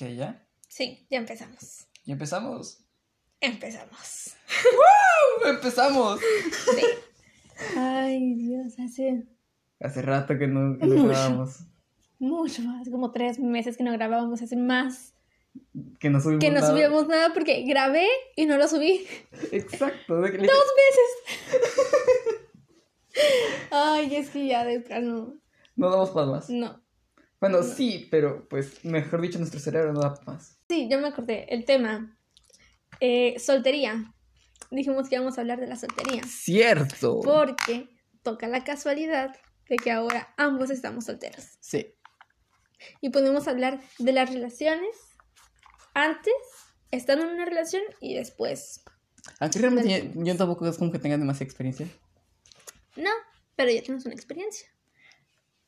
¿Qué ya? Sí, ya empezamos. ¿Ya empezamos? Empezamos. ¡Uh! ¡Empezamos! Sí. Ay, Dios, hace Hace rato que no, que no Mucho. grabamos. mucho más, como tres meses que no grabábamos, hace más Que no subimos que no nada. subíamos nada porque grabé y no lo subí. Exacto. de que- Dos veces. Ay, es que ya de plano. No damos para más. No. Bueno, sí, pero pues, mejor dicho, nuestro cerebro no da más. Sí, yo me acordé. El tema. eh, soltería. Dijimos que íbamos a hablar de la soltería. Cierto. Porque toca la casualidad de que ahora ambos estamos solteros. Sí. Y podemos hablar de las relaciones antes, estando en una relación y después. Aunque realmente yo, yo tampoco es como que tenga demasiada experiencia. No, pero ya tenemos una experiencia.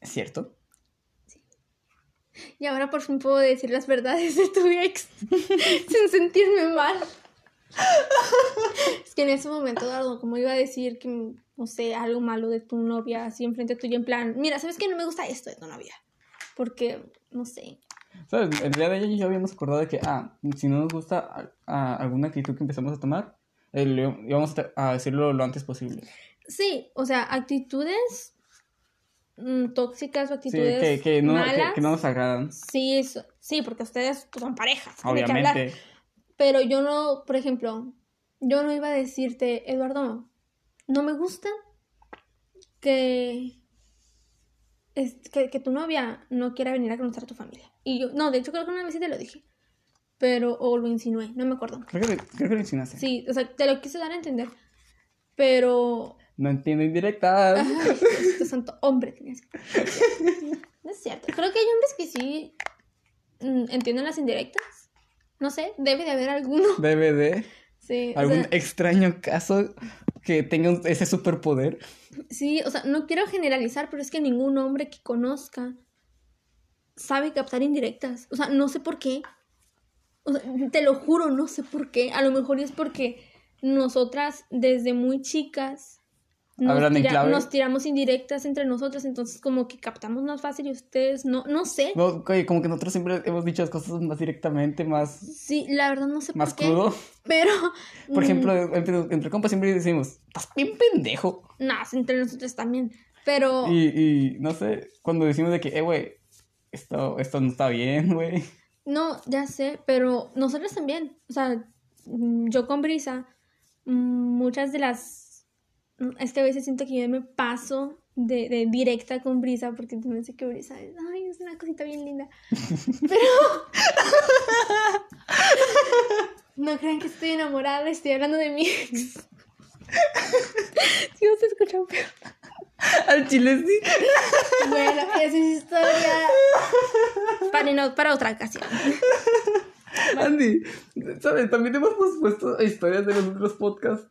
¿Es cierto? Y ahora por fin puedo decir las verdades de tu ex sin sentirme mal. es que en ese momento, Eduardo, como iba a decir que, no sé, algo malo de tu novia así enfrente tuyo, en plan, mira, ¿sabes qué? No me gusta esto de tu novia. Porque, no sé. ¿Sabes? El día de ayer ya habíamos acordado de que, ah, si no nos gusta a- a alguna actitud que empezamos a tomar, eh, le- íbamos a decirlo lo antes posible. Sí, o sea, actitudes mm, tóxicas o Sí, actitudes que, que, no, malas. que no nos agradan. Sí, eso- sí, porque ustedes pues, son parejas. Obviamente. Pero yo no, por ejemplo, yo no iba a decirte, Eduardo, no me gusta que, es, que, que tu novia no quiera venir a conocer a tu familia. Y yo, no, de hecho creo que una vez sí te lo dije. Pero, o lo insinué, no me acuerdo. Creo que, creo que lo insinuaste. Sí, o sea, te lo quise dar a entender. Pero, No entiendo indirectas. ay, Diosito santo, hombre, tenías que... No es cierto. Creo que hay hombres que sí mm, entienden las indirectas. No sé, debe de haber alguno. DVD. Sí, o Algún sea, extraño caso que tenga ese superpoder. Sí, o sea, no quiero generalizar, pero es que ningún hombre que conozca sabe captar indirectas. O sea, no sé por qué. O sea, te lo juro, no sé por qué. A lo mejor es porque nosotras desde muy chicas nos, Hablan en clave. nos tiramos indirectas entre nosotras, entonces como que captamos más fácil y ustedes no, no sé. No, oye, como que nosotros siempre hemos dicho las cosas más directamente, más, Sí, la verdad no sé más por qué. crudo. Pero... Por mm, ejemplo, entre, entre compas siempre decimos, estás bien pendejo. No, entre nosotros también. Pero... Y, y no sé, cuando decimos de que, eh, güey, esto, esto no está bien, güey. No, ya sé, pero nosotros también. O sea, mm, yo con Brisa, mm, muchas de las... Es que a veces siento que yo me paso de, de directa con Brisa porque también sé que Brisa es, ay, es una cosita bien linda. Pero... no crean que estoy enamorada, estoy hablando de mi ex. Si no se escucha peor. Al chile sí. Bueno, esa es historia para, no- para otra ocasión. Andy, ¿sabes? También hemos puesto historias de los otros podcasts.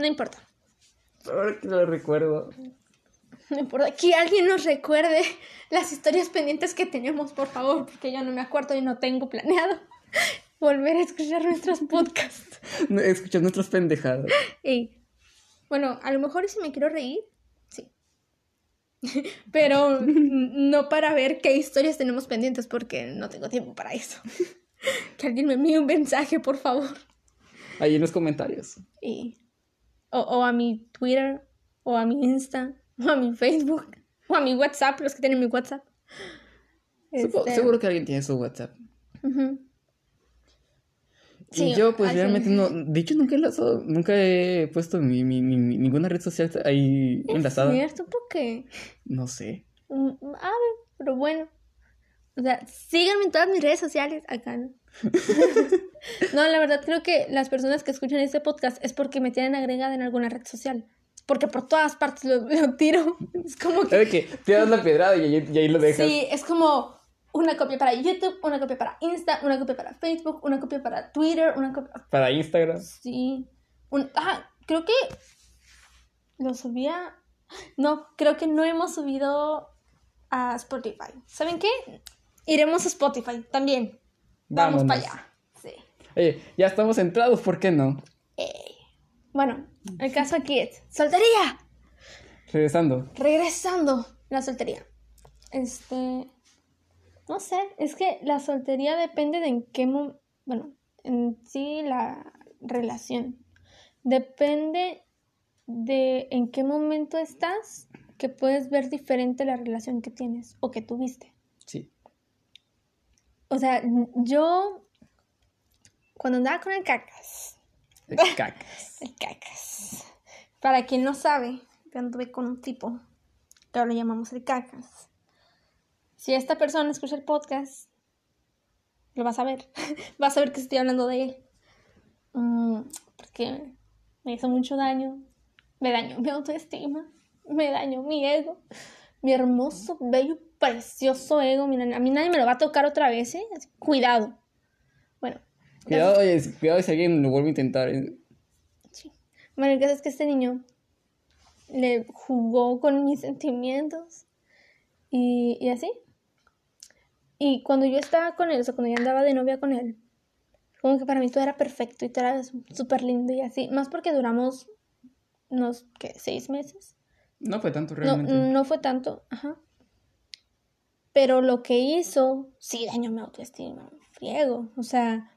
No importa. Ahora que lo recuerdo. No importa. Que alguien nos recuerde las historias pendientes que tenemos, por favor, porque yo no me acuerdo y no tengo planeado volver a escuchar nuestros podcasts. Escuchar nuestras pendejadas. Y, bueno, a lo mejor si me quiero reír, sí. Pero no para ver qué historias tenemos pendientes, porque no tengo tiempo para eso. Que alguien me envíe un mensaje, por favor. Ahí en los comentarios. Y, o, o a mi Twitter, o a mi Insta, o a mi Facebook, o a mi WhatsApp, los que tienen mi WhatsApp. Supo- Este, Seguro que alguien tiene su WhatsApp. ujú. y Sí, yo, pues, realmente no. De hecho, nunca he, enlazado- nunca he puesto mi, mi- mi- ninguna red social ahí enlazada. Es cierto, ¿por qué? No sé. Mm, A ver, pero bueno. O sea, síganme en todas mis redes sociales. Acá, ¿no? no, la verdad creo que las personas que escuchan este podcast es porque me tienen agregada en alguna red social. Porque por todas partes lo, lo tiro. Es como que... ¿Sabes que Te das la pedrada y ahí, y ahí lo dejas. Sí, es como una copia para YouTube, una copia para Insta, una copia para Facebook, una copia para Twitter, una copia... Para Instagram. Sí. Un... Ah, creo que lo subía... No, creo que no hemos subido a Spotify. ¿Saben qué? Iremos a Spotify también. Vamos para allá. Sí. Oye, ya estamos entrados, ¿por qué no? Bueno, el caso aquí es soltería. Regresando. Regresando la soltería. Este. No sé, es que la soltería depende de en qué mo- bueno, en sí la relación. Depende de en qué momento estás que puedes ver diferente la relación que tienes o que tuviste. Sí. O sea, yo cuando andaba con el cacas, De cacas. el cacas. Para quien no sabe, yo anduve con un tipo que ahora le llamamos el cacas. Si esta persona escucha el podcast, lo vas a ver. vas a ver que estoy hablando de él. Mm, porque me hizo mucho daño. Me dañó mi autoestima. Me dañó mi ego. Mi hermoso, bello, precioso ego. Mira, a mí nadie me lo va a tocar otra vez, ¿eh? Cuidado. Bueno, Cuidado, oye, si- cuidado si alguien lo vuelve a intentar. ¿eh? Sí. Bueno, el caso es que este niño le jugó con mis sentimientos y, y así. Y cuando yo estaba con él, o sea, cuando yo andaba de novia con él, como que para mí todo era perfecto y todo era súper lindo y así. Más porque duramos unos, ¿qué? ¿Seis meses? No fue tanto No, realmente. no fue tanto, ajá. Pero lo que hizo, sí dañó mi autoestima, friego. O sea,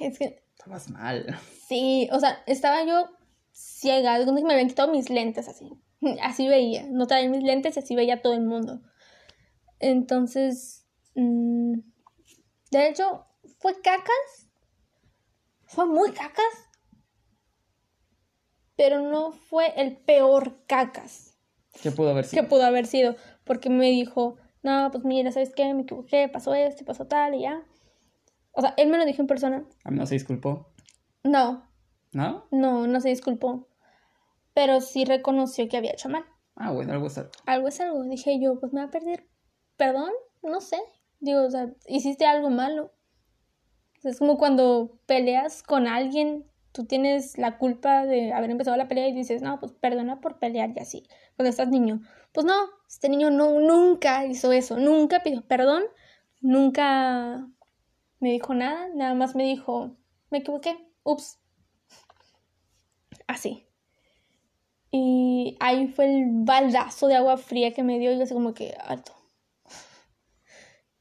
es que Estabas mal. Sí, o sea, estaba yo ciega, donde me habían quitado mis lentes así. Así veía, no traía mis lentes y así veía todo el mundo. Entonces, mm, de hecho, fue cacas. Fue muy cacas. Pero no fue el peor cacas ¿Qué pudo haber sido? que pudo haber sido. Porque me dijo, no, pues mira, ¿sabes qué? Me equivoqué, pasó esto, pasó tal y ya. O sea, él me lo dijo en persona. A mí no se disculpó. No, ¿No? No, no se disculpó. Pero sí reconoció que había hecho mal. Ah, bueno, algo es algo. Algo es algo. Dije yo, pues me va a pedir perdón. No sé. Digo, o sea, hiciste algo malo. Es como cuando peleas con alguien, tú tienes la culpa de haber empezado la pelea y dices, no, pues perdona por pelear y así. Cuando estás niño. Pues no, este niño no, nunca hizo eso. Nunca pidió perdón. Nunca me dijo nada. Nada más me dijo, me equivoqué. Ups. Así. Y ahí fue el baldazo de agua fría que me dio y yo así como que alto.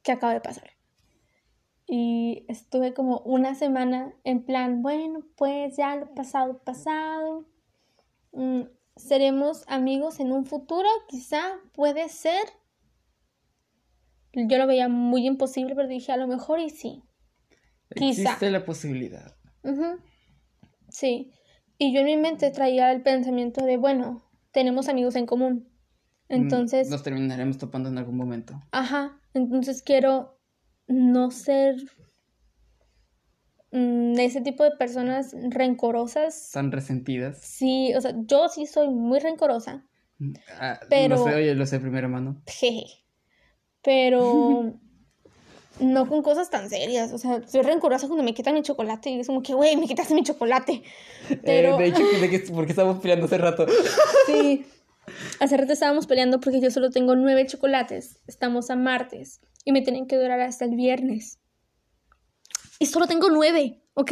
¿Qué acaba de pasar? Y estuve como una semana en plan, bueno, pues ya lo pasado, pasado. Seremos amigos en un futuro, quizá, puede ser. Yo lo veía muy imposible, pero dije, a lo mejor y sí. Quizá. Existe la posibilidad. Sí. Y yo en mi mente traía el pensamiento de, bueno, tenemos amigos en común. Entonces, Mm, Nos terminaremos topando en algún momento. ajá, entonces quiero no ser mm, ese tipo de personas rencorosas. Tan resentidas. Sí, o sea, yo sí soy muy rencorosa, Ah, Pero- Lo sé, oye, lo sé de primera mano. jeje. Pero no con cosas tan serias. O sea, soy rencorosa cuando me quitan mi chocolate y es como que, güey, me quitaste mi chocolate. Pero... Eh, de hecho, ¿de qué- ¿por qué estábamos peleando hace rato? Sí. Hace rato estábamos peleando porque yo solo tengo nueve chocolates. Estamos a martes y me tienen que durar hasta el viernes. Y solo tengo nueve, ¿ok?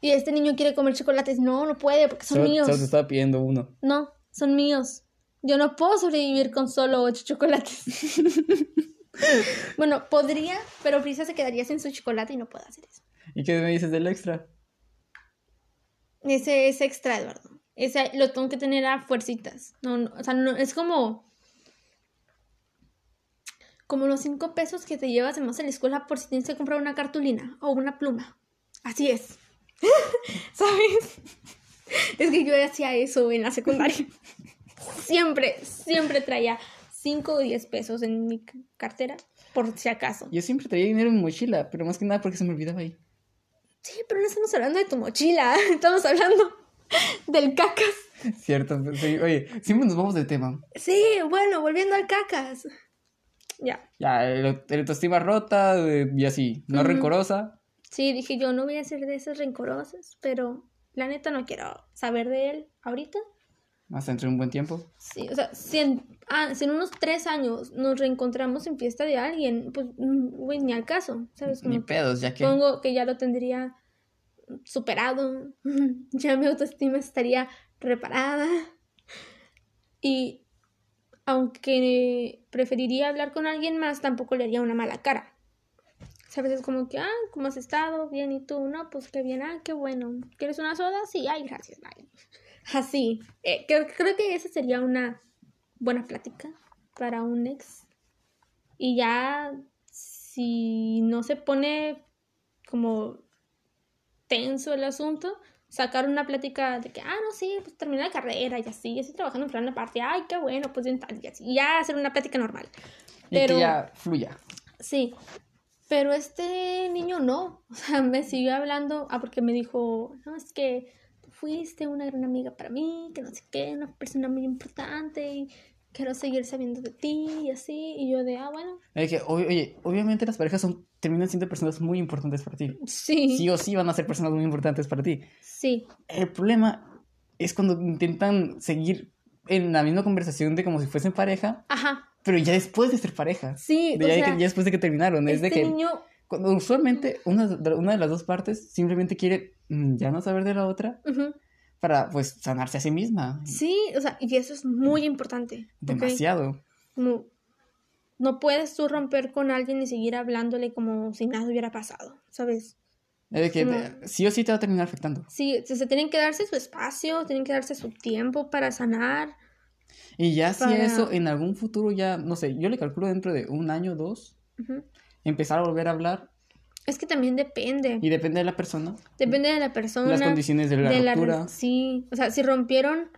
Y este niño quiere comer chocolates. No, no puede porque son Solo, míos. solo te estaba pidiendo uno. No, son míos. Yo no puedo sobrevivir con solo ocho chocolates. bueno, podría, pero Frisa se quedaría sin su chocolate y no puedo hacer eso. ¿Y qué me dices del extra? Ese es extra, Eduardo. Ese lo tengo que tener a fuercitas. No, no, o sea, no, es como. Como los cinco pesos que te llevas además a la escuela por si tienes que comprar una cartulina o una pluma. Así es. ¿Sabes? Es que yo hacía eso en la secundaria. Siempre, siempre traía cinco o diez pesos en mi cartera, por si acaso. Yo siempre traía dinero en mi mochila, pero más que nada porque se me olvidaba ahí. Sí, pero no estamos hablando de tu mochila. Estamos hablando del cacas. Cierto, sí, oye, siempre nos vamos del tema. Sí, bueno, volviendo al cacas. Ya. Ya, el, el autoestima rota eh, y así, no rencorosa. Sí, dije yo no voy a ser de esas rencorosas, pero la neta no quiero saber de él ahorita. Hasta entre un buen tiempo. Sí, o sea, si en, ah, si en unos tres años nos reencontramos en fiesta de alguien, pues, güey, ni al caso, ¿sabes? Ni Como pedos, ya que. Supongo que ya lo tendría superado, ya mi autoestima estaría reparada. Y aunque preferiría hablar con alguien más, tampoco le haría una mala cara. ¿Sabes? Es como que, ah, ¿cómo has estado? Bien, ¿y tú? No, pues qué bien, ah, qué bueno. ¿Quieres una soda? Sí, ay, gracias, bye. Así. Eh, creo, creo que esa sería una buena plática para un ex. Y ya, si no se pone como tenso el asunto, sacar una plática de que, ah, no, sí, pues terminé la carrera y así, estoy trabajando en plan parte, ay, qué bueno, pues y así, ya hacer una plática normal. Y que ya fluya. Sí, pero este niño no, o sea, me siguió hablando, ah, porque me dijo, no, es que fuiste una gran amiga para mí, que no sé qué, una persona muy importante y quiero seguir sabiendo de ti y así, y yo de, ah, bueno. Es que, oye, obviamente las parejas son, terminan siendo personas muy importantes para ti. Sí, Sí o sí van a ser personas muy importantes para ti. sí, El problema es cuando intentan seguir en la misma conversación de como si fuesen pareja, ajá, pero ya después de ser pareja. sí, De o ya, sea, que- ya después de que terminaron. Es de este que niño, cuando usualmente una, de- una de las dos partes simplemente quiere mm, ya no saber de la otra ujú, para pues sanarse a sí misma. sí, o sea, y eso es muy importante. Demasiado. Como, no puedes tú romper con alguien y seguir hablándole como si nada hubiera pasado, ¿sabes? Es de que Como- sí o sí te va a terminar afectando. Sí, se, tienen que darse su espacio, tienen que darse su tiempo para sanar. Y ya si eso en algún futuro ya, no sé, yo le calculo dentro de un año, dos, Ujú. empezar a volver a hablar Es que también depende. y depende de la persona, Depende de la persona. las condiciones de la de la sí, o sea, si rompieron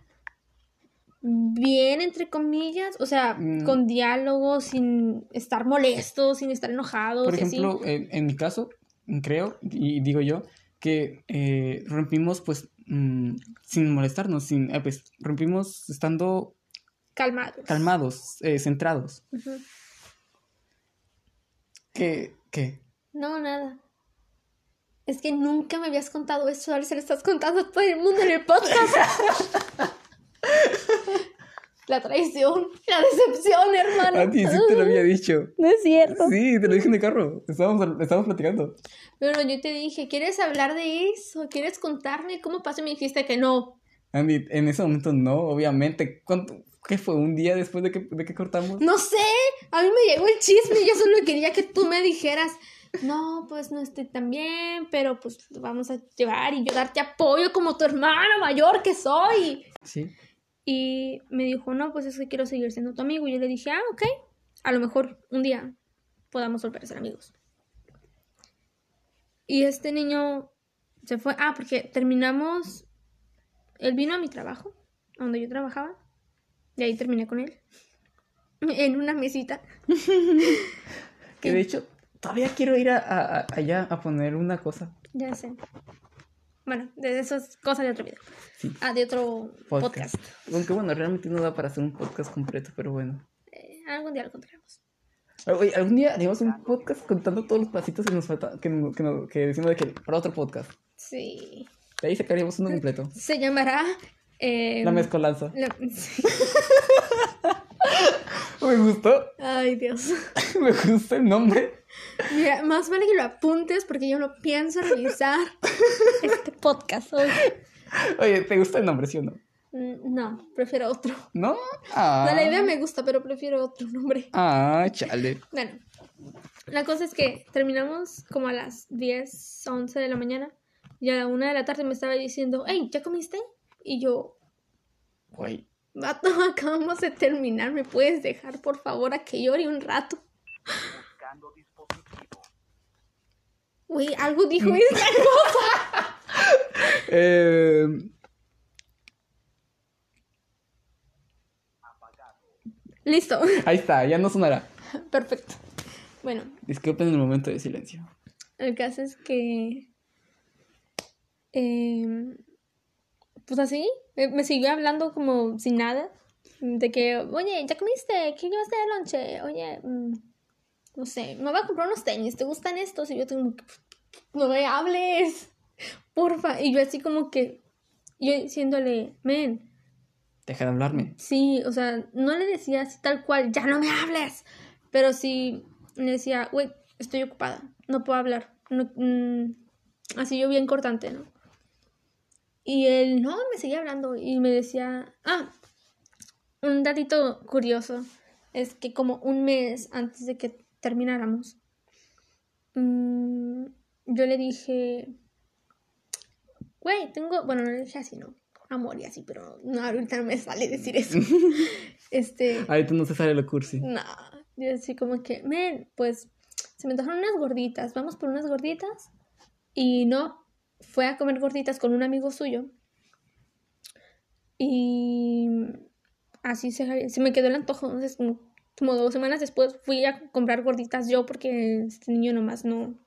bien, entre comillas, o sea, Mm. con diálogo, sin estar molestos, sin estar enojados. Por así. ejemplo, en, en mi caso, creo, y digo yo, que eh, rompimos pues mm, sin molestarnos, sin, eh, pues rompimos estando calmados. calmados, eh, centrados. Ujú. ¿Qué? ¿Qué? No, nada. Es que nunca me habías contado eso, ahora se lo estás contando a todo el mundo en el podcast. la traición, la decepción, hermano. A ti sí te lo había dicho. No es cierto. Sí, te lo dije en el carro. Estábamos, estábamos platicando. Pero yo te dije, ¿quieres hablar de eso? ¿Quieres contarme cómo pasó? Y me dijiste que no. Andy, en ese momento no, obviamente. ¿Cuánto, ¿Qué fue? ¿Un día después de que, de que cortamos? No sé, a mí me llegó el chisme y yo solo quería que tú me dijeras, no, pues no estoy tan bien, pero pues lo vamos a llevar y yo darte apoyo como tu hermana mayor que soy. Sí. Y me dijo, no, pues es que quiero seguir siendo tu amigo. Y yo le dije, ah, ok, a lo mejor un día podamos volver a ser amigos. Y este niño se fue, ah, porque terminamos, él vino a mi trabajo, a donde yo trabajaba, y ahí terminé con él, en una mesita. Que de hecho, todavía quiero ir a, a- a- allá a poner una cosa. Ya sé. Bueno, de esas cosas de otro video. Sí. Ah, de otro podcast. Podcast. Aunque bueno, realmente no da para hacer un podcast completo, pero bueno. Eh, algún día lo contaremos. Oye, algún día haremos un podcast contando todos los pasitos que nos falta, que, que, decimos de que para otro podcast. Sí. De ahí sacaríamos uno completo. Se llamará... eh, La mezcolanza. la- sí. Me gustó, Ay, Dios. me gusta el nombre. Mira, más vale que lo apuntes porque yo no pienso revisar este podcast hoy. Oye, ¿te gusta el nombre, sí o no? Mm, No, prefiero otro. ¿No? Ah. No, la idea me gusta, pero prefiero otro nombre. Ah, chale. Bueno, la cosa es que terminamos como a las 10, 11 de la mañana y a la 1 de la tarde me estaba diciendo, hey, ¿ya comiste? Y yo, Güey. vato, acabamos de terminar, ¿me puedes dejar por favor a que llore un rato? Uy, algo dijo esta cosa. Eh, Listo, ahí está, ya no sonará. perfecto. Bueno, Disculpen el momento de silencio. El caso es que. em, pues así, me, me siguió hablando como sin nada. De que, oye, ¿ya comiste? ¿Qué llevaste de lonche? Oye, mm, no sé, me voy a comprar unos tenis, ¿te gustan estos? Y yo tengo que. No me hables, porfa. Y yo así como que. Yo diciéndole, men, Deja de hablarme. Sí, o sea, no le decía así tal cual, ya no me hables. Pero sí le decía, güey, estoy ocupada, no puedo hablar. No, mm, así yo bien cortante, ¿no? Y él, no, me seguía hablando y me decía, ah, un datito curioso es que como un mes antes de que termináramos, mm, yo le dije, güey, tengo, bueno, no le dije así, no, amor y así, pero no, ahorita no me sale decir eso. este, Ahorita no se sale lo cursi. no, yo así como que, men, pues se me antojaron unas gorditas, vamos por unas gorditas. Y no, fue a comer gorditas con un amigo suyo. Y así se, se me quedó el antojo. Entonces, como, como dos semanas después fui a comprar gorditas yo porque este niño nomás no,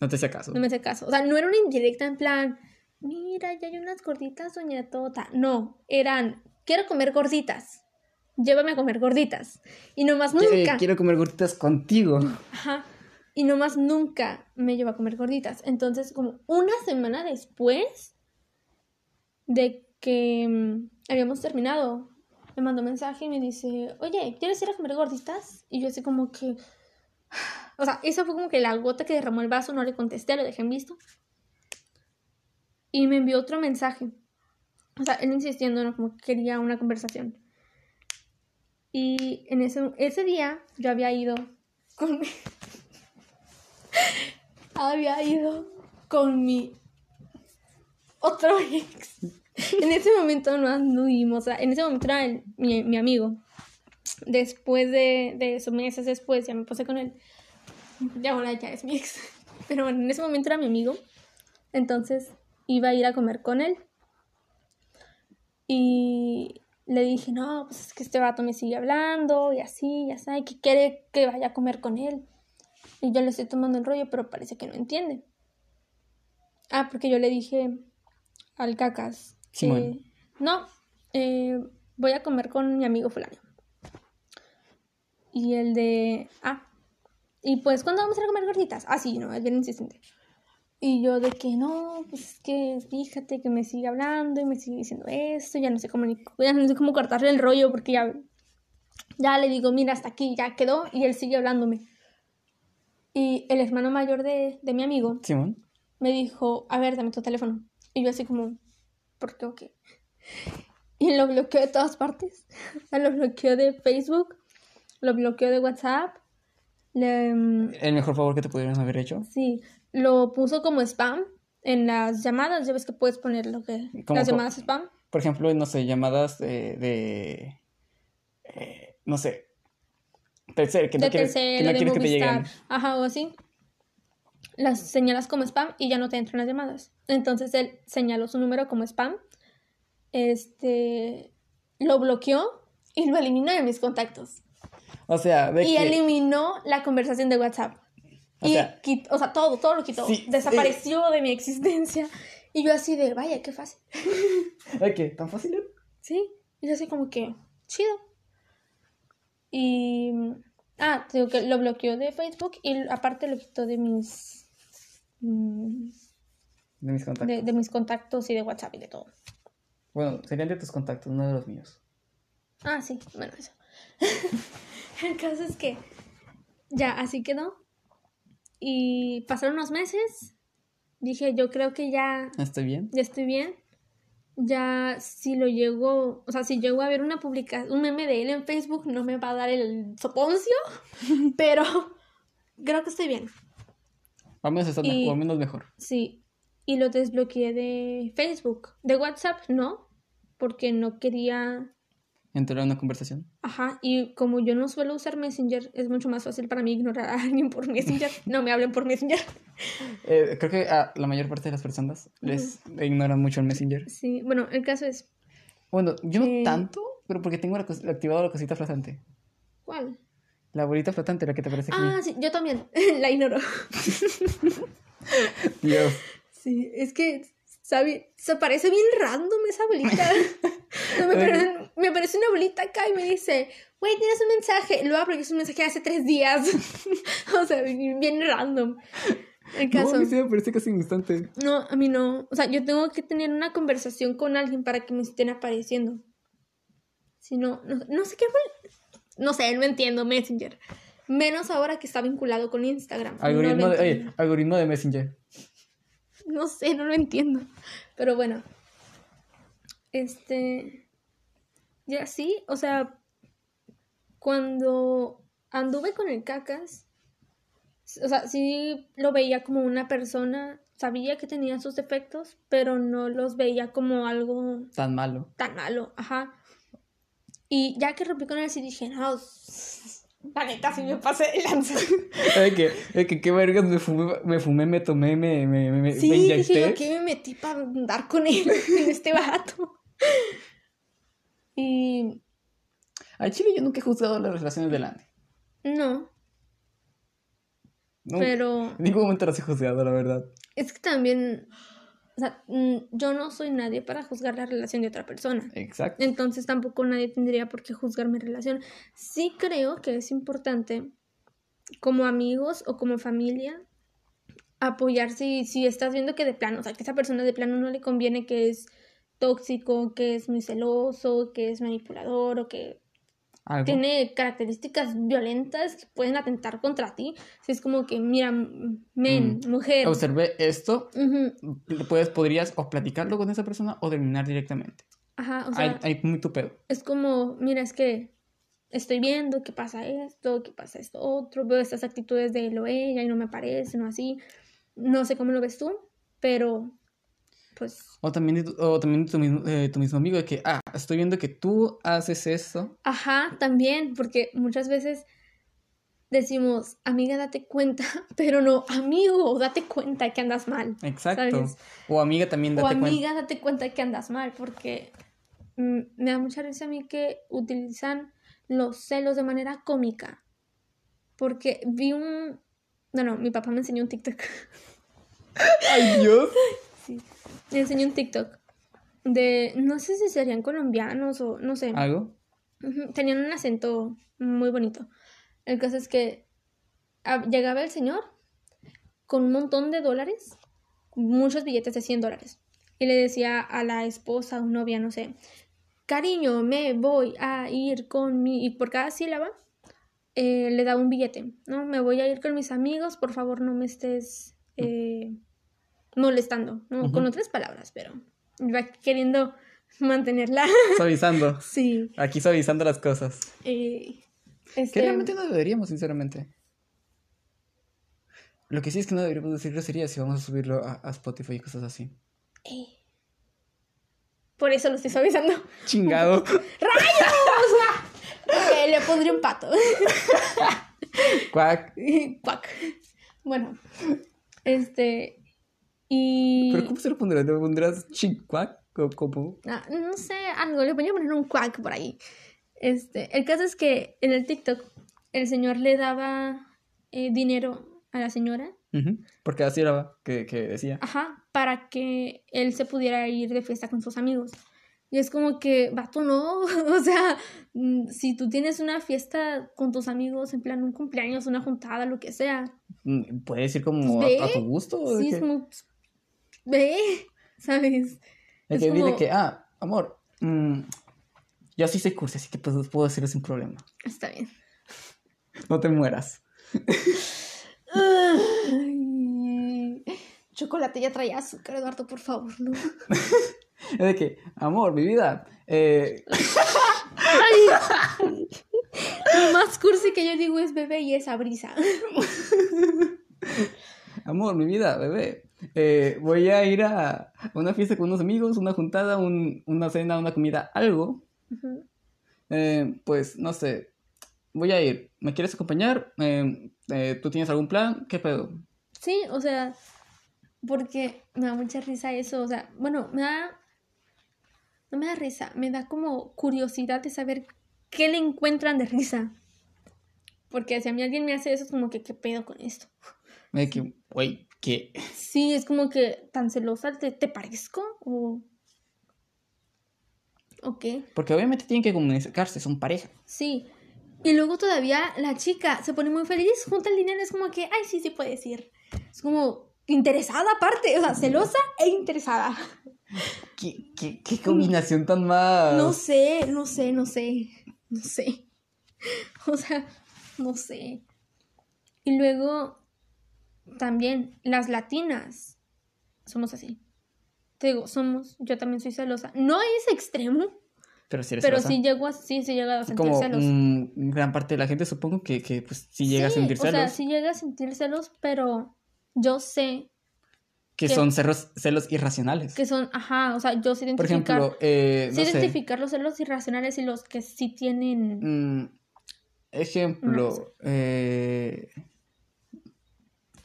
No te hacía caso. no me hace caso. O sea, no era una indirecta en plan, mira, ya hay unas gorditas, doña Tota. No, eran, quiero comer gorditas. Llévame a comer gorditas. Y nomás nunca. Quiero comer gorditas contigo. Ajá. Y nomás nunca me lleva a comer gorditas. Entonces, como una semana después de que mm, habíamos terminado, me mandó mensaje y me dice, oye, ¿quieres ir a comer gorditas? Y yo así como que... O sea, esa fue como que la gota que derramó el vaso, no le contesté, lo dejé en visto. Y me envió otro mensaje. O sea, él insistiendo, ¿no? Como que quería una conversación. Y en ese, ese día yo había ido con mi... había ido con mi otro ex. En ese momento no anduvimos, en ese momento era mi, mi amigo. Después de, de esos meses después ya me puse con él. Ya ahora ya es mi ex. Pero bueno, en ese momento era mi amigo. Entonces iba a ir a comer con él. Y le dije, no, pues es que este vato me sigue hablando y así, ya sabe, que quiere que vaya a comer con él. Y yo le estoy tomando el rollo, pero parece que no entiende. Ah, porque yo le dije al cacas. Simón. no, eh, voy a comer con mi amigo fulano. Y el de, ah, y pues, ¿cuándo vamos a ir a comer gorditas? Ah, sí, no, es bien insistente. Y yo de que no, pues es que fíjate que me sigue hablando y me sigue diciendo esto, ya no sé cómo, ni- ya no sé cómo cortarle el rollo porque ya, ya le digo, mira, hasta aquí ya quedó y él sigue hablándome. Y el hermano mayor de, de mi amigo Simón. me dijo, a ver, dame tu teléfono. Y yo así como, ¿por qué o qué? Y lo bloqueó de todas partes. Lo bloqueó de Facebook, lo bloqueó de WhatsApp, le, mm, El mejor favor que te pudieran haber hecho. sí, lo puso como spam en las llamadas. Ya ves que puedes poner lo que, ¿Cómo las llamadas spam. Por ejemplo, no sé, llamadas de. de eh, no sé. Telcel, que no quieres, Telcel, que no de quieres que te lleguen. ajá, o así. Las señalas como spam y ya no te entran las llamadas. Entonces él señaló su número como spam, este, lo bloqueó y lo eliminó de mis contactos. O sea, de Y que. eliminó la conversación de WhatsApp. O y sea- quit- o sea, todo, todo lo quitó. Sí, Desapareció de mi existencia. Y yo así de, vaya, qué fácil. ¿De qué? ¿Tan fácil era? Sí, y yo así como que, chido. Y, ah, digo que lo bloqueó de Facebook y aparte lo quitó de mis, De mis contactos. de, de mis contactos y de WhatsApp y de todo. Bueno, serían de tus contactos, no de los míos. Ah, sí, bueno, eso. El caso es que ya así quedó. Y pasaron unos meses. Dije, yo creo que ya, ¿Estoy bien? ya estoy bien. Ya si lo llego, o sea, si llego a ver una publicación, un meme de él en Facebook, no me va a dar el soponcio, pero creo que estoy bien. Al menos estás Y- o al menos mejor. Sí, y lo desbloqueé de Facebook. De WhatsApp no, porque no quería Entrar a una conversación. Ajá, y como yo no suelo usar Messenger, es mucho más fácil para mí ignorar a alguien por Messenger. No me hablen por Messenger. Eh, creo que a la mayor parte de las personas les ignoran mucho el Messenger. Sí, bueno, el caso es. Bueno, yo no tanto, pero porque tengo activado la cosita flotante. ¿Cuál? La bolita flotante, la que te parece. Ah, sí, yo también. La ignoro. Dios. Sí, es que, ¿sabe? Se parece bien random esa bolita. No, me, parece, me aparece una bolita acá y me dice, güey, tienes un mensaje. Lo abro y es un mensaje de hace tres días. o sea, bien random. El No, caso. a mí sí me parece casi instante. No, a mí no. O sea, yo tengo que tener una conversación con alguien para que me estén apareciendo. Si no, no, no sé qué. No sé, no entiendo Messenger. Menos ahora que está vinculado con Instagram. No Algoritmo, de, entiendo. oye, algoritmo de Messenger. No sé, no lo entiendo. Pero bueno. Este. Y así, o sea, cuando anduve con el cacas, o sea, sí lo veía como una persona, sabía que tenía sus defectos, pero no los veía como algo Tan malo. tan malo, ajá. Y ya que rompí con él, sí dije, no, la neta, sí me pasé de lanza. Es que, es que qué vergas me fumé, me fumé, me tomé, me, me, me, me Sí, inyecté. dije yo, ¿qué me metí para andar con él, en este vato? Y Al chile yo nunca he juzgado las relaciones de Landy. no, Nunca. pero En ningún momento las he juzgado, la verdad. es que también, sea, mm, yo no soy nadie para juzgar la relación de otra persona. Exacto. Entonces tampoco nadie tendría por qué juzgar mi relación. Sí creo que es importante, como amigos o como familia, apoyar si, si estás viendo que de plano, o sea, que esa persona de plano no le conviene que es tóxico, que es muy celoso, que es manipulador o que Algo. tiene características violentas que pueden atentar contra ti. Si es como que, mira, men, Mm. mujer. Observé esto. ujú, Puedes, podrías o platicarlo con esa persona o terminar directamente. Ajá, o sea, hay, hay muy tu pedo. es como, mira, es que estoy viendo que pasa esto, que pasa esto otro, veo estas actitudes de él o ella y no me parece, no así. No sé cómo lo ves tú, pero pues, O también, de o también de tu, mismo, eh, tu mismo amigo de que, ah, estoy viendo que tú haces esto. ajá, también, porque muchas veces decimos, amiga, date cuenta, pero no, amigo, date cuenta que andas mal. Exacto. ¿Sabes? O amiga también O date cuenta. amiga, date cuenta que andas mal, porque mm, me da mucha risa a mí que utilizan los celos de manera cómica. Porque vi un... No, no, mi papá me enseñó un TikTok. Ay, Dios. sí. Me enseñó un TikTok de... No sé si serían colombianos o no sé. ¿Algo? Tenían un acento muy bonito. El caso es que ah, llegaba el señor con un montón de dólares, muchos billetes de 100 dólares, y le decía a la esposa o novia, no sé, cariño, me voy a ir con mi... Y por cada sílaba eh, le daba un billete, ¿no? Me voy a ir con mis amigos, por favor no me estés eh, molestando, ¿no? Con otras palabras, pero queriendo mantenerla. Suavizando. sí. Aquí suavizando las cosas. Eh, Que este, realmente no deberíamos, sinceramente. Lo que sí es que no deberíamos decir groserías si vamos a subirlo a, a Spotify y cosas así. eh, Por eso lo estoy suavizando. Chingado. Eh, le pondría un pato. Cuac. Cuac. Bueno, este. Y. ¿Pero cómo se lo pondrás? ¿Le pondrás chicuac? ¿Cómo-. Ah, no sé, algo. Le voy a poner un cuac por ahí. Este. El caso es que en el TikTok el señor le daba eh, dinero a la señora. Porque así era que, que decía. Ajá, para que él se pudiera ir de fiesta con sus amigos. Y es como que, vato, no. O sea, mm, si tú tienes una fiesta con tus amigos, en plan un cumpleaños, una juntada, lo que sea, Mm, Puedes ir como Pues a, tu gusto. sí, es como, pues, ve, ¿sabes? de es que dile como- que, ah, amor, mm, yo sí soy cursi, así que pues, puedo hacerlo sin problema. Está bien. No te mueras. Ay, chocolate ya traía azúcar, Eduardo, por favor, no. Es de que, amor, mi vida, eh, Ay. Lo más cursi que yo digo es bebé y esa brisa. amor, mi vida, bebé, eh, voy a ir a una fiesta con unos amigos, una juntada, un- una cena, una comida, algo. Eh, pues, no sé, voy a ir. ¿Me quieres acompañar? Eh, eh, ¿Tú tienes algún plan? ¿Qué pedo? Sí, o sea, porque me da mucha risa eso, o sea, bueno, me da, no me da risa, me da como curiosidad de saber qué le encuentran de risa. Porque si a mí alguien me hace eso, es como que, ¿qué pedo con esto? De que, güey, Sí, es como que tan celosa, ¿te, te parezco? ¿O... ¿O qué? Porque obviamente tienen que comunicarse, son pareja. Sí. Y luego todavía la chica se pone muy feliz, junta el dinero, es como que, ay, sí, sí puedes ir. Es como interesada aparte, o sea, celosa e interesada. ¿Qué, qué, qué combinación tan más? No sé, no sé, no sé, no sé. O sea, no sé. Y luego, también, las latinas somos así. Te digo, somos, yo también soy celosa. No a ese extremo, Pero si eres Pero celosa. sí llego a, sí, sí llega a sentir como celos. mm, gran parte de la gente supongo que, que pues sí llega a Sí, sentir O sea, sí llega a sentir celos, pero yo sé que que- son celos, celos irracionales. que son, ajá, o sea, yo sé Por identificar, ejemplo, eh, no sé. identificar los celos irracionales y los que sí tienen... Mm, ejemplo, eh,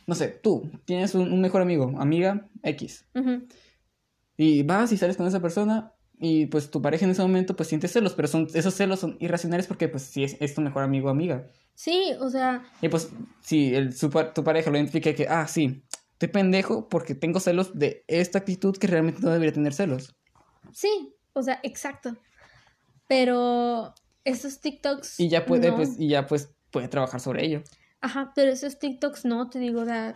no sé, tú tienes un, un mejor amigo, amiga X, y vas y sales con esa persona y pues tu pareja en ese momento pues siente celos, pero son, esos celos son irracionales porque pues si es, es tu mejor amigo o amiga. Sí, o sea, Y pues si el, su tu pareja lo identifica que, ah, sí, estoy pendejo porque tengo celos de esta actitud que realmente no debería tener celos. sí, o sea, exacto. Pero esos TikToks... Y ya puede, no. pues, y ya pues puede trabajar sobre ello. Ajá, pero esos TikToks no, te digo, o sea,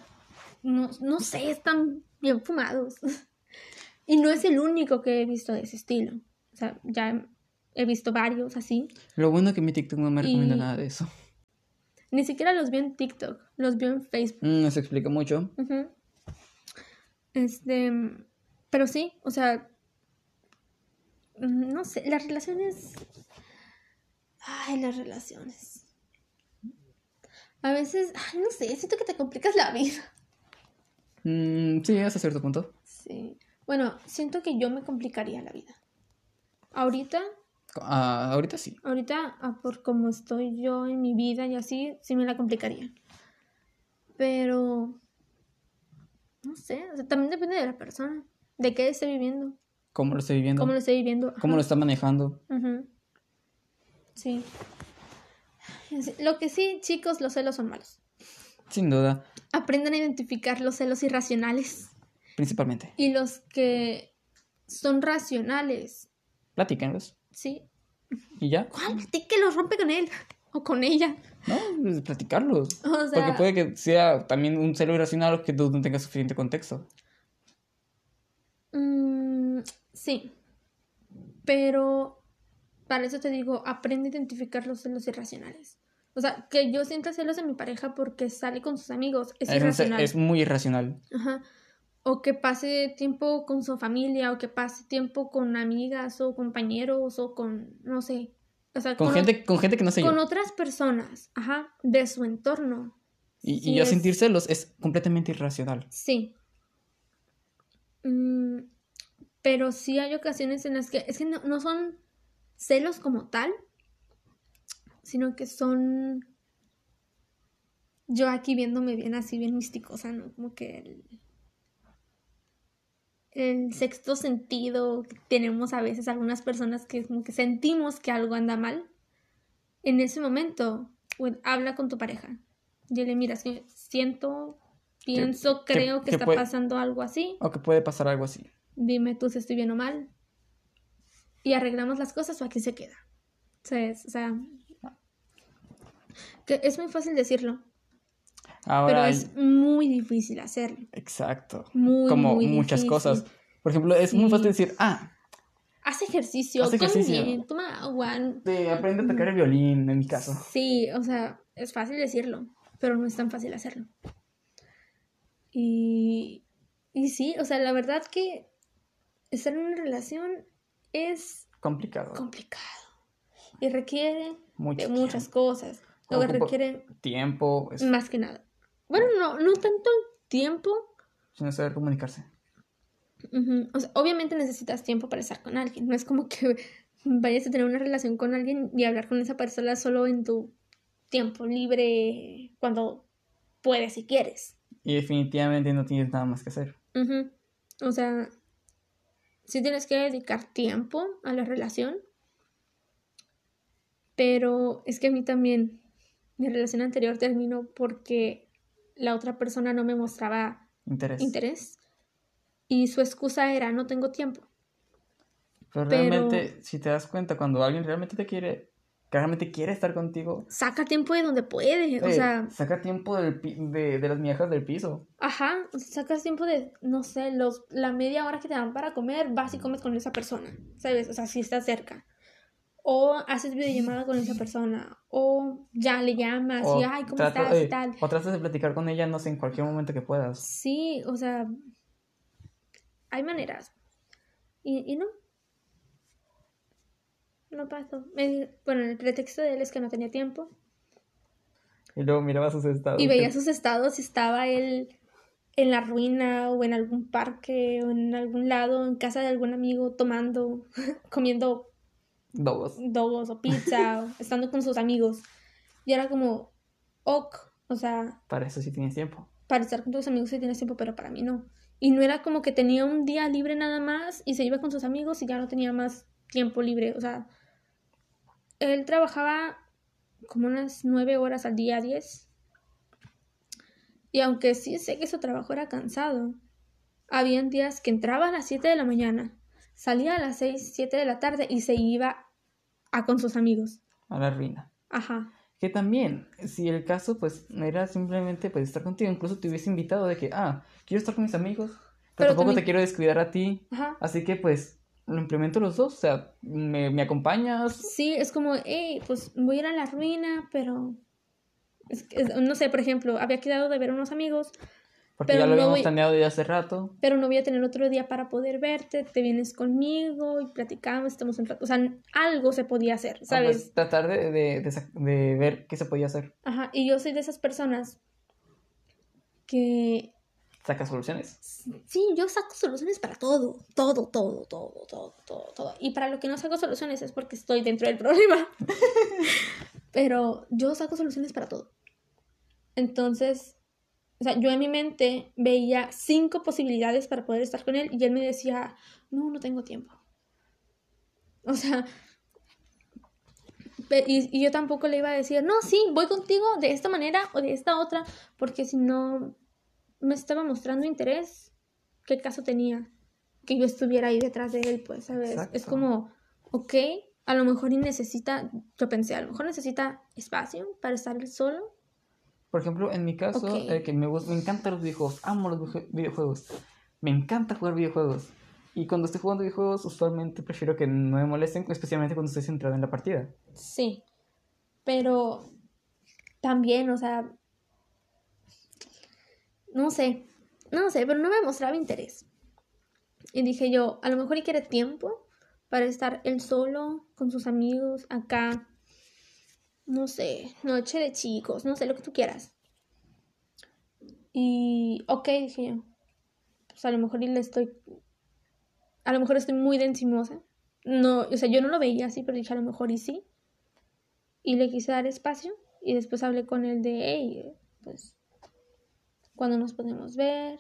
no, no sé, están bien fumados. y no es el único que he visto de ese estilo. O sea, ya he visto varios así. Lo bueno que mi TikTok no me recomienda Y- nada de eso. Ni siquiera los vi en TikTok, los vi en Facebook. Mm, eso explica mucho. Este, pero sí, o sea, mm, no sé, las relaciones... Ay, las relaciones. A veces, ay, no sé, siento que te complicas la vida. Mm, sí, hasta cierto punto. Sí. Bueno, siento que yo me complicaría la vida. Ahorita, Ah, ahorita sí. ahorita, ah, por cómo estoy yo en mi vida y así, sí me la complicaría. Pero, no sé, o sea, también depende de la persona, de qué esté viviendo, ¿Cómo lo estoy viviendo? cómo lo esté viviendo. ¿Cómo lo está manejando? Sí. Sí, Lo que sí, chicos, los celos son malos. Sin duda, Aprendan a identificar los celos irracionales principalmente. y los que son racionales, Platíquenlos. ¿sí? ¿Y ya? ¿Cuál? ¿De que los rompe con él? O con ella. No, pues, platicarlos. O sea, Porque puede que sea también un celo irracional que tú no tengas suficiente contexto. mm, sí. Pero para eso te digo, aprende a identificar los celos irracionales. O sea, que yo sienta celos en mi pareja porque sale con sus amigos. Es, irracional. es muy irracional. Ajá. O que pase tiempo con su familia, o que pase tiempo con amigas o compañeros, o con, no sé. O sea, Con, o- gente, con gente que no sé con yo. otras personas, ajá, de su entorno. Y, y yo es- sentir celos es completamente irracional. Sí. Mm, pero sí hay ocasiones en las que es que no, no son celos como tal, sino que son yo aquí viéndome bien así, bien misticosa, ¿no? Como que el, el sexto sentido que tenemos a veces algunas personas que como que sentimos que algo anda mal. En ese momento, habla con tu pareja. Dile, mira, siento, pienso, que- creo que, que está puede- pasando algo así. O que puede pasar algo así. Dime tú si estoy bien o mal. Y arreglamos las cosas o aquí se queda. ¿Sabes? O sea, que es muy fácil decirlo, Ahora pero hay- es muy difícil hacerlo. Exacto. Muy, Como muy muchas difícil. cosas. Por ejemplo, es muy Sí. fácil decir, ah, Haz ejercicio, Haz ejercicio. bien, toma agua. te aprende a tocar el violín, en mi caso. Sí, o sea, es fácil decirlo, pero no es tan fácil hacerlo. Y, y sí, o sea, la verdad que estar en una relación es Complicado. complicado y requiere Mucho de muchas cosas. Lo que requiere tiempo, es- más que nada. Bueno, no, no tanto tiempo. sino saber comunicarse. Ujú, O sea, obviamente necesitas tiempo para estar con alguien. No es como que vayas a tener una relación con alguien y hablar con esa persona solo en tu tiempo libre cuando puedes y quieres. Y definitivamente no tienes nada más que hacer. Ujú. O sea, sí tienes que dedicar tiempo a la relación. Pero es que a mí también mi relación anterior terminó porque la otra persona no me mostraba Interés. interés y su excusa era no tengo tiempo. Pero Pero- realmente, si te das cuenta, cuando alguien realmente te quiere, que realmente quiere estar contigo, Saca tiempo de donde puede, o sea, saca tiempo del pi- de, de las migajas del piso. ajá, o sacas tiempo de, no sé, los, la media hora que te dan para comer, vas y comes con esa persona, ¿sabes? O sea, si estás cerca. O haces videollamada con esa persona, o ya le llamas y, ay, ¿cómo trata- estás? eh, y tal. o tratas de platicar con ella, no sé, en cualquier momento que puedas. Sí, o sea, hay maneras. Y, y no. No pasó. Me- bueno, el pretexto de él es que no tenía tiempo. Y luego miraba sus estados. Y veía sus estados estaba él en la ruina o en algún parque o en algún lado, en casa de algún amigo, tomando, comiendo Dogos. dogos o pizza, o estando con sus amigos. Y era como, ok, o sea, Para eso sí tienes tiempo. para estar con tus amigos sí tienes tiempo, pero para mí no. Y no era como que tenía un día libre nada más y se iba con sus amigos y ya no tenía más tiempo libre. O sea, él trabajaba como unas nueve horas al día, diez. Y aunque sí sé que su trabajo era cansado, habían días que entraba a las 7 de la mañana, salía a las 6, 7 de la tarde y se iba a con sus amigos. A la ruina. Ajá. Que también, si el caso, pues, no era simplemente pues, estar contigo, incluso te hubiese invitado de que, ah, quiero estar con mis amigos, pero, Pero tampoco también- te quiero descuidar a ti. Ajá. Así que, pues, lo implemento los dos. O sea, me, me acompañas. Sí, es como, hey, pues voy a ir a la ruina, pero... es es- no sé, por ejemplo, había quedado de ver a unos amigos, Porque pero ya lo no habíamos planeado desde hace rato. pero no voy a tener otro día para poder verte, te vienes conmigo y platicamos, estamos un rato. O sea, algo se podía hacer, Ah, pues, ¿sabes? tratar de, de, de de ver qué se podía hacer. Ajá, y yo soy de esas personas que Saca soluciones. Sí, yo saco soluciones para todo, todo, todo, todo, todo, todo, todo. Y para lo que no saco soluciones es porque estoy dentro del problema. Pero yo saco soluciones para todo. Entonces, o sea, yo en mi mente veía cinco posibilidades para poder estar con él y él me decía, no, no tengo tiempo. O sea, y, y yo tampoco le iba a decir, no, sí, voy contigo de esta manera o de esta otra, porque si no me estaba mostrando interés, ¿qué caso tenía que yo estuviera ahí detrás de él? Pues, ¿sabes? Es Exacto. como, ok, a lo mejor necesita, yo pensé, a lo mejor necesita espacio para estar solo. Por ejemplo, en mi caso, eh, que me, me encantan los videojuegos, amo los videojue- videojuegos, me encanta jugar videojuegos. Y cuando estoy jugando videojuegos, usualmente prefiero que no me molesten, especialmente cuando estoy centrado en la partida. Sí, pero también, o sea, no sé, no sé, pero no me mostraba interés. Y dije yo, a lo mejor y quiere tiempo para estar él solo con sus amigos acá, no sé, noche de chicos, no sé, lo que tú quieras. Y, ok, dije yo, pues a lo mejor y le estoy, a lo mejor estoy muy de. No, o sea, yo no lo veía así, pero dije a lo mejor y sí y le quise dar espacio y después hablé con él de, hey, pues, ¿cuándo nos podemos ver?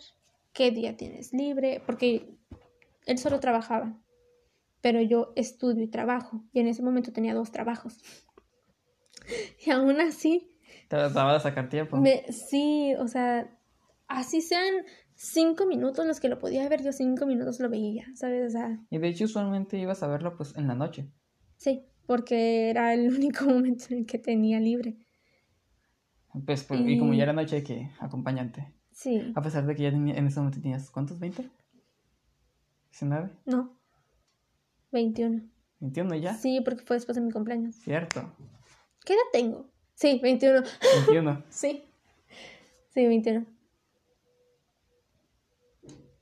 ¿Qué día tienes libre? Porque él solo trabajaba, pero yo estudio y trabajo y en ese momento tenía dos trabajos. y aún así, Trataba de sacar tiempo. me, sí, o sea, así sean cinco minutos los que lo podía ver, yo cinco minutos lo veía, ¿sabes? O sea, Y de hecho, usualmente ibas a verlo pues en la noche. sí, porque era el único momento en el que tenía libre. Pues, por- y como Y- ya era noche, que acompañante. Sí, A pesar de que ya tenía- en ese momento tenías, ¿cuántos? ¿20? ¿19? no, 21. ¿21 ya? Sí, porque fue después de mi cumpleaños. Cierto. ¿Qué edad tengo? Sí, 21. 21. Sí. Sí, 21.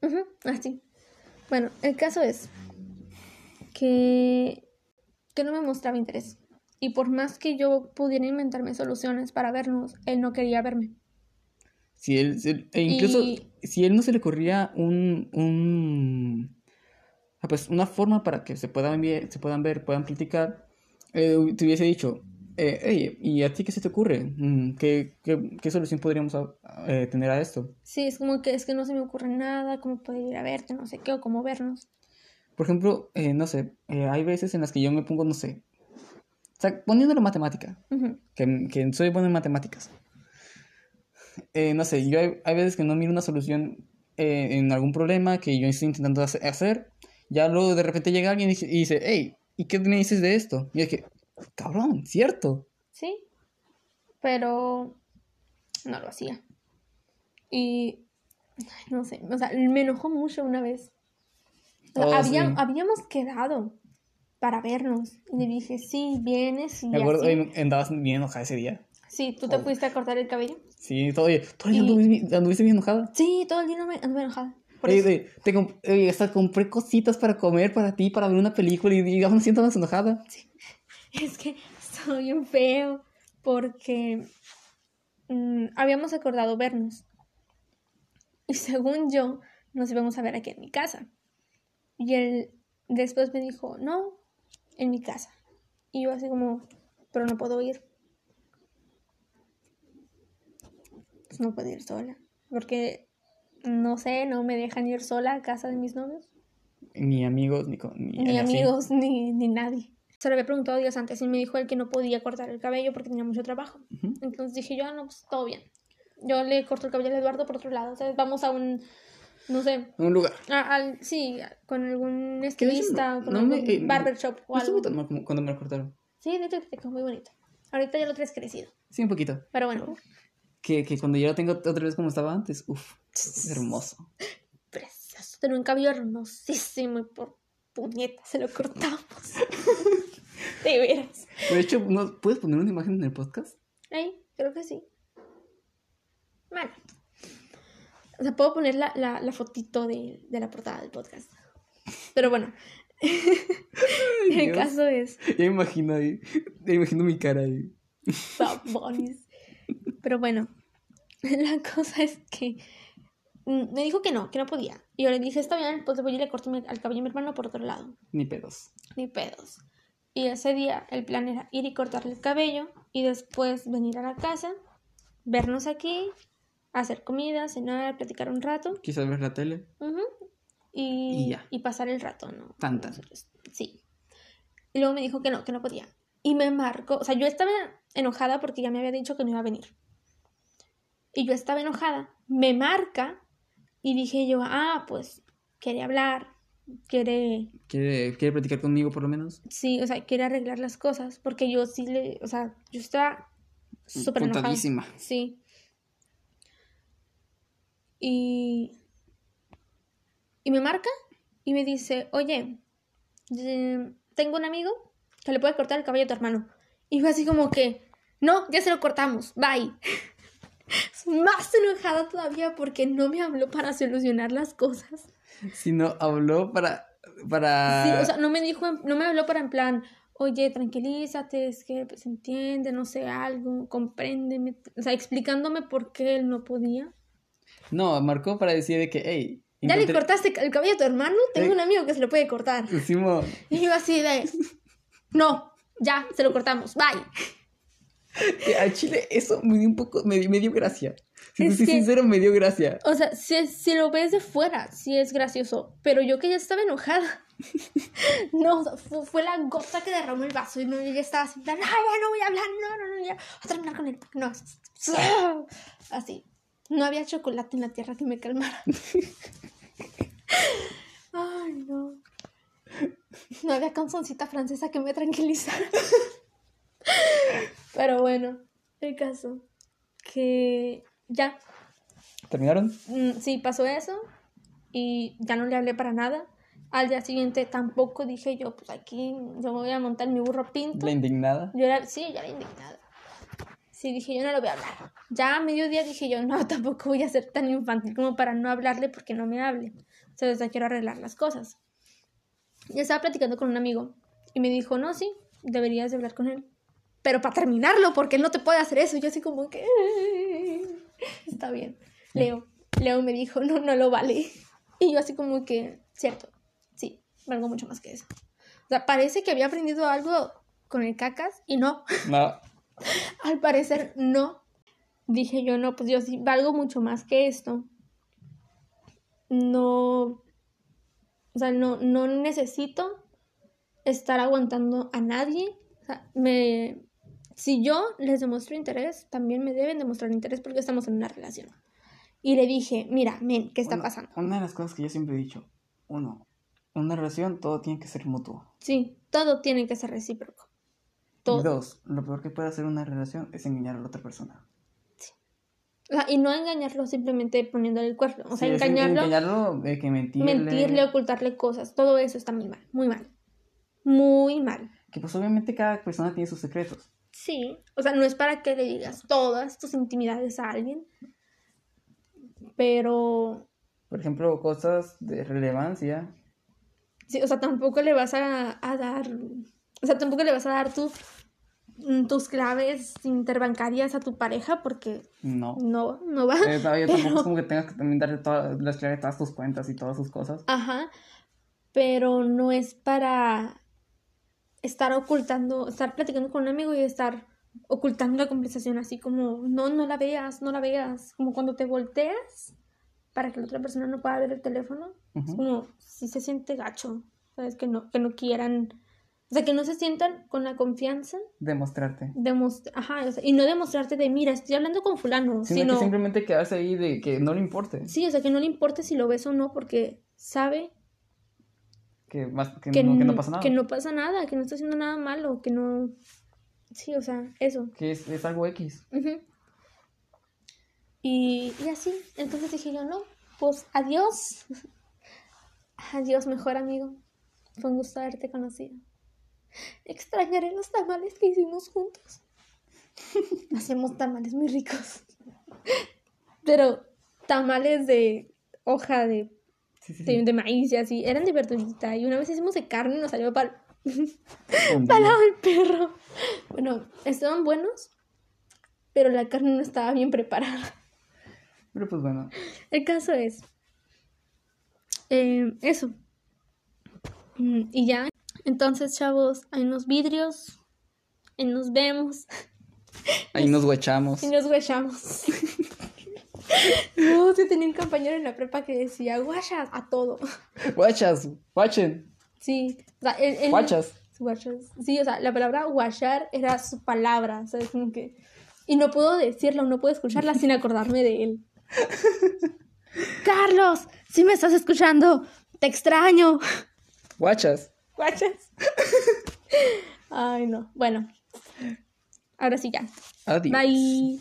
Ujú, Así. Bueno, el caso es que, que no me mostraba interés. Y por más que yo pudiera inventarme soluciones para vernos, él no quería verme. Si él, si él- e incluso Y- si él no se le ocurría un, un ah, pues una forma para que se puedan ver, se puedan ver, puedan platicar, eh, te hubiese dicho, eh, "Ey, ¿y a ti qué se te ocurre? Mm, ¿Qué, qué, qué solución podríamos ah, eh, tener a esto? Sí, es como que es que no se me ocurre nada, cómo poder ir a verte, no sé qué, o cómo vernos. Por ejemplo, eh, no sé, hay veces en las que yo me pongo, no sé, o sea, poniéndolo en matemática, Ujú. que, que soy bueno en matemáticas. Eh, no sé, yo hay, hay veces que no miro una solución eh, en algún problema que yo estoy intentando hace- hacer. Ya luego de repente llega alguien y dice, hey, ¿y qué me dices de esto? Y es que, cabrón, cierto. Sí, pero no lo hacía. Y no sé, o sea, me enojó mucho una vez. O sea, Oh, había- sí. Habíamos quedado para vernos y le dije, sí, vienes y Me acuerdo, así. andabas bien enojada ese día. Sí, tú te Oh. fuiste a cortar el cabello. Sí, todo, oye, todo el día anduviste, anduviste bien enojada. Sí, todo el día me anduve enojada. Por Oye, eso. te comp- oye, hasta compré cositas para comer para ti, para ver una película y, aún así estabas enojada. es que estoy bien feo porque mm, habíamos acordado vernos. Y según yo, nos íbamos a ver aquí en mi casa. Y él después me dijo, no, en mi casa. Y yo así como, pero no puedo ir. Pues no puedo ir sola. Porque, no sé, no me dejan ir sola a casa de mis novios. Ni amigos, ni, con, ni, Ni amigos, ni, ni nadie. Se lo había preguntado días antes y me dijo él que no podía cortar el cabello porque tenía mucho trabajo. Entonces dije yo, ah, no, pues todo bien. Yo le corto el cabello a Eduardo por otro lado. O sea, vamos a un, no sé, Un lugar. a- al, sí, a- con algún estilista, no- con no me- algún eh, barber shop o No estuvo algo. tan mal como cuando me lo cortaron. Sí, de hecho te quedó muy bonito. Ahorita ya lo traes crecido. Sí, un poquito. Pero bueno, Que, que cuando yo lo tengo otra vez como estaba antes, uff, hermoso. precioso. Tenía un cabello hermosísimo y por puñeta se lo cortamos. de veras. De hecho, ¿no, ¿puedes poner una imagen en el podcast? Ahí, creo que sí. Bueno. O sea, puedo poner la, la, la fotito de, de la portada del podcast. Pero bueno. el caso es. Ya me imagino ahí. Ya me imagino mi cara ahí. Bad Bunnies. Pero bueno, la cosa es que mm, me dijo que no, que no podía. Y yo le dije, está bien, pues voy y le corto al cabello a mi hermano por otro lado. Ni pedos. Ni pedos. Y ese día el plan era ir y cortarle el cabello y después venir a la casa, vernos aquí, hacer comida, cenar, platicar un rato Quizás ver la tele. y, Y ya. y pasar el rato, ¿no? Tan, tan. Nosotros. Sí. Y luego me dijo que no, que no podía. Y me marcó, o sea, yo estaba enojada porque ya me había dicho que no iba a venir. Y yo estaba enojada. Me marca y dije yo, ah, pues quiere hablar, quiere, ¿Quiere, ¿Quiere platicar conmigo por lo menos? sí, o sea, quiere arreglar las cosas. Porque yo sí le, o sea, yo estaba súper enojada. Sí. Y, y me marca y me dice, oye, eh, tengo un amigo que le puede cortar el cabello a tu hermano. Y fue así como que, no, ya se lo cortamos, bye. Más enojada todavía porque no me habló para solucionar las cosas. Si no, habló para. para... Sí, o sea, no me dijo, no me habló para en plan, oye, tranquilízate, es que se entiende, no sé, algo, compréndeme. O sea, explicándome por qué él no podía. No, marcó para decir de que, hey. ¿Ya le encontré- cortaste el cabello a tu hermano? Tengo Eh. un amigo que se lo puede cortar. Simón, Y yo así de, no, ya, se lo cortamos, bye. que a Chile eso me dio un poco. Me, dio- me dio gracia. Si Es soy que- sincero, me dio gracia. O sea, si, si lo ves de fuera, sí es gracioso, pero yo que ya estaba enojada. No, o sea, fu- fue, la gota que derramó el vaso y no, yo ya estaba así, "Ay, ya no voy a hablar, no, no, no, ya voy a terminar con él. No, así. No había chocolate en la tierra que me calmara. Ay, no. No había canzoncita francesa que me tranquilizara. Pero bueno, el caso. Que ya, ¿Terminaron? Mm, sí, pasó eso y ya no le hablé para nada. Al día siguiente tampoco dije yo, pues aquí yo me voy a montar mi burro pinto. La indignada. Yo era, sí, yo era indignada. Sí, dije yo no lo voy a hablar. Ya a mediodía dije yo, no, tampoco voy a ser tan infantil como para no hablarle porque no me hable. O sea, desde quiero arreglar las cosas. Y estaba platicando con un amigo y me dijo, no, sí, deberías de hablar con él. Pero para terminarlo, porque él no te puede hacer eso. Yo así como que... Está bien. Leo. Leo me dijo, no, no lo vale. Y yo así como que, cierto, sí, valgo mucho más que eso. O sea, parece que había aprendido algo con el cacas y no. No. Al parecer no. Dije yo, no, pues yo sí valgo mucho más que esto. No. O sea, no, no necesito estar aguantando a nadie. O sea, me, si yo les demuestro interés, también me deben demostrar interés porque estamos en una relación. Y le dije, mira, men, ¿qué está Una- pasando? Una de las cosas que yo siempre he dicho. Uno, en una relación todo tiene que ser mutuo. Sí, todo tiene que ser recíproco. Y dos, lo peor que puede hacer una relación es engañar a la otra persona. O sea, y no engañarlo simplemente poniéndole el cuerno. O sea, Sí, engañarlo. engañarlo, de que mentirle. mentirle, ocultarle cosas, todo eso está muy mal, muy mal. Muy mal. Que pues obviamente cada persona tiene sus secretos. Sí, o sea, no es para que le digas todas tus intimidades a alguien, pero, Por ejemplo, cosas de relevancia. sí, o sea, tampoco le vas a, a dar O sea, tampoco le vas a dar tu, mm, tus claves interbancarias a tu pareja porque No. no, no va. Eh, todavía tampoco Pero- es como que tengas que también darle todas las claves de todas tus cuentas y todas sus cosas. Ajá. Pero no es para estar ocultando, estar platicando con un amigo y estar ocultando la conversación así como, no, no la veas, no la veas. Como cuando te volteas para que la otra persona no pueda ver el teléfono. Es como, si se siente gacho. ¿Sabes? Que no, que no quieran. O sea, que no se sientan con la confianza Demostrarte. de mostrar, ajá, o sea, y no demostrarte de, mira, estoy hablando con fulano, Sino, sino, que simplemente quedarse ahí de que no le importe. sí, o sea, que no le importe si lo ves o no, porque sabe Que, más, que, que, no, que no pasa nada. que no pasa nada, que no está haciendo nada malo, que no, sí, o sea, eso. Que es, es algo X. Ujú. y, y así, entonces dije yo, no, pues adiós, adiós, mejor amigo, fue un gusto haberte conocido. Extrañaré los tamales que hicimos juntos. Hacemos tamales muy ricos. Pero tamales de hoja de, Sí, sí, de, sí. de maíz y así. Eran de verdurita. Y una vez hicimos de carne y nos salió para para el perro. Bueno, estaban buenos, pero la carne no estaba bien preparada. Pero pues bueno. El caso es eh, eso. Mm, Y ya. Entonces, chavos, hay unos vidrios. Y nos vemos. Ahí nos guachamos. Y nos huechamos. no, sí tenía un compañero en la prepa que decía guachas a todo. Guachas, guachen, Sí. O sea, él- él- guachas. Guachas. Sí, o sea, la palabra guachar era su palabra, ¿sabes? Como que... Y no puedo decirla o no puedo escucharla sin acordarme de él. Carlos, si me estás escuchando, te extraño. Guachas. Guachas. Ay, no. Bueno. Ahora sí ya. Adiós. Bye.